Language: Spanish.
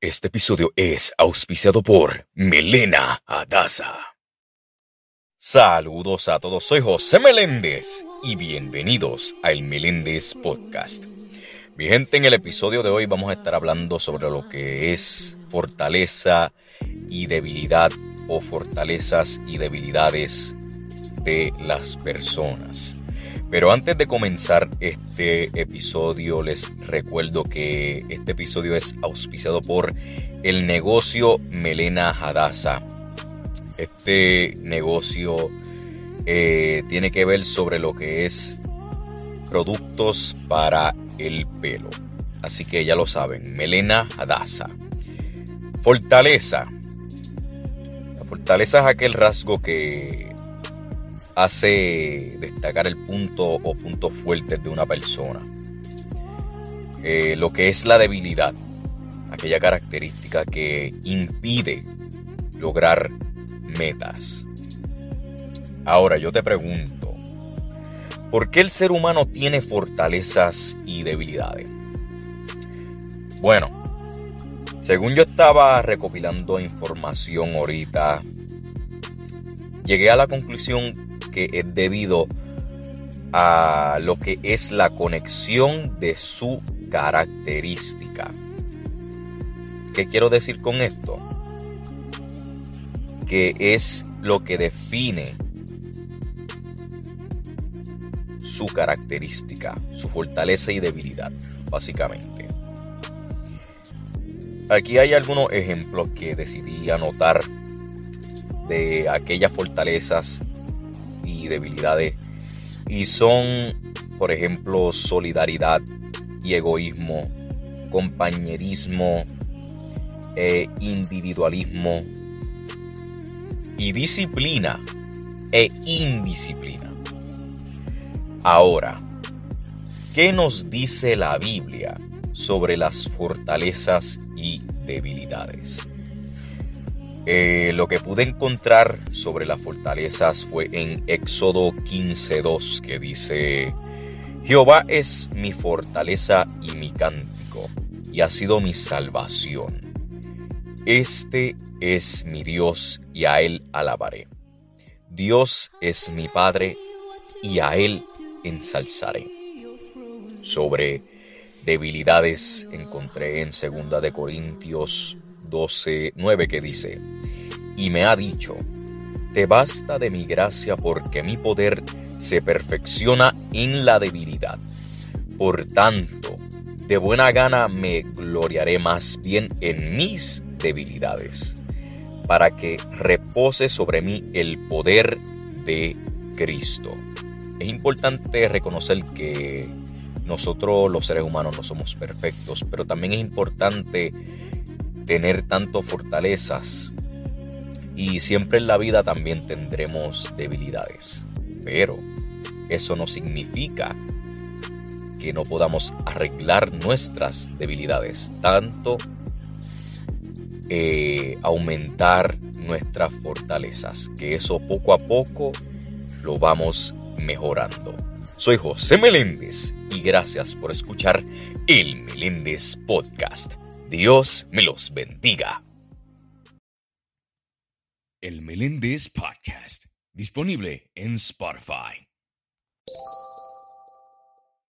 Este episodio es auspiciado por Melena Adasa. Saludos a todos, soy José Meléndez y bienvenidos al Meléndez Podcast. Mi gente, en el episodio de hoy vamos a estar hablando sobre lo que es fortaleza y debilidad o fortalezas y debilidades de las personas. Pero antes de comenzar este episodio, les recuerdo que este episodio es auspiciado por el negocio Melena Hadassah. Este negocio eh, tiene que ver sobre lo que es productos para el pelo. Así que ya lo saben, Melena Hadassah. Fortaleza. La fortaleza es aquel rasgo que hace destacar el punto o puntos fuertes de una persona. Eh, lo que es la debilidad, aquella característica que impide lograr metas. Ahora yo te pregunto, ¿por qué el ser humano tiene fortalezas y debilidades? Bueno, según yo estaba recopilando información ahorita, llegué a la conclusión que es debido a lo que es la conexión de su característica. ¿Qué quiero decir con esto? Que es lo que define su característica, su fortaleza y debilidad, básicamente. Aquí hay algunos ejemplos que decidí anotar de aquellas fortalezas debilidades. Y son, por ejemplo, solidaridad y egoísmo, compañerismo, e individualismo y disciplina e indisciplina. Ahora, ¿qué nos dice la Biblia sobre las fortalezas y debilidades? Eh, lo que pude encontrar sobre las fortalezas fue en Éxodo 15.2 que dice, Jehová es mi fortaleza y mi cántico, y ha sido mi salvación. Este es mi Dios y a Él alabaré. Dios es mi Padre y a Él ensalzaré. Sobre debilidades encontré en 2 de Corintios 12, 9 que dice, y me ha dicho, te basta de mi gracia porque mi poder se perfecciona en la debilidad. Por tanto, de buena gana me gloriaré más bien en mis debilidades, para que repose sobre mí el poder de Cristo. Es importante reconocer que nosotros los seres humanos no somos perfectos, pero también es importante tener tanto fortalezas y siempre en la vida también tendremos debilidades. Pero eso no significa que no podamos arreglar nuestras debilidades, tanto eh, aumentar nuestras fortalezas, que eso poco a poco lo vamos mejorando. Soy José Meléndez y gracias por escuchar el Meléndez Podcast. Dios me los bendiga. El Meléndez Podcast, disponible en Spotify.